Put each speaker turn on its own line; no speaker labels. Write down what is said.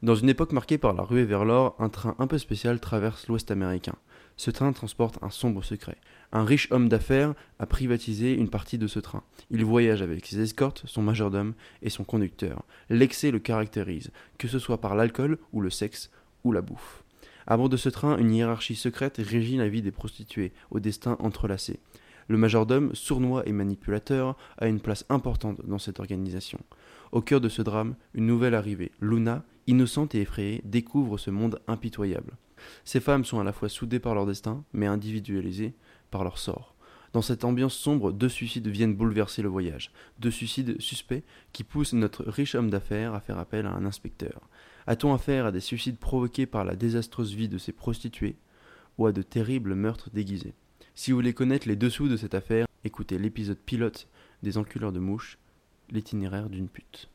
Dans une époque marquée par la ruée vers l'or, un train un peu spécial traverse l'Ouest américain. Ce train transporte un sombre secret. Un riche homme d'affaires a privatisé une partie de ce train. Il voyage avec ses escortes, son majordome et son conducteur. L'excès le caractérise, que ce soit par l'alcool ou le sexe ou la bouffe. À bord de ce train, une hiérarchie secrète régit la vie des prostituées, au destin entrelacé. Le majordome, sournois et manipulateur, a une place importante dans cette organisation. Au cœur de ce drame, une nouvelle arrivée, Luna, innocente et effrayée, découvre ce monde impitoyable. Ces femmes sont à la fois soudées par leur destin, mais individualisées par leur sort. Dans cette ambiance sombre, deux suicides viennent bouleverser le voyage. Deux suicides suspects qui poussent notre riche homme d'affaires à faire appel à un inspecteur. A-t-on affaire à des suicides provoqués par la désastreuse vie de ces prostituées ou à de terribles meurtres déguisés? Si vous voulez connaître les dessous de cette affaire, écoutez l'épisode pilote des enculeurs de mouches, l'itinéraire d'une pute.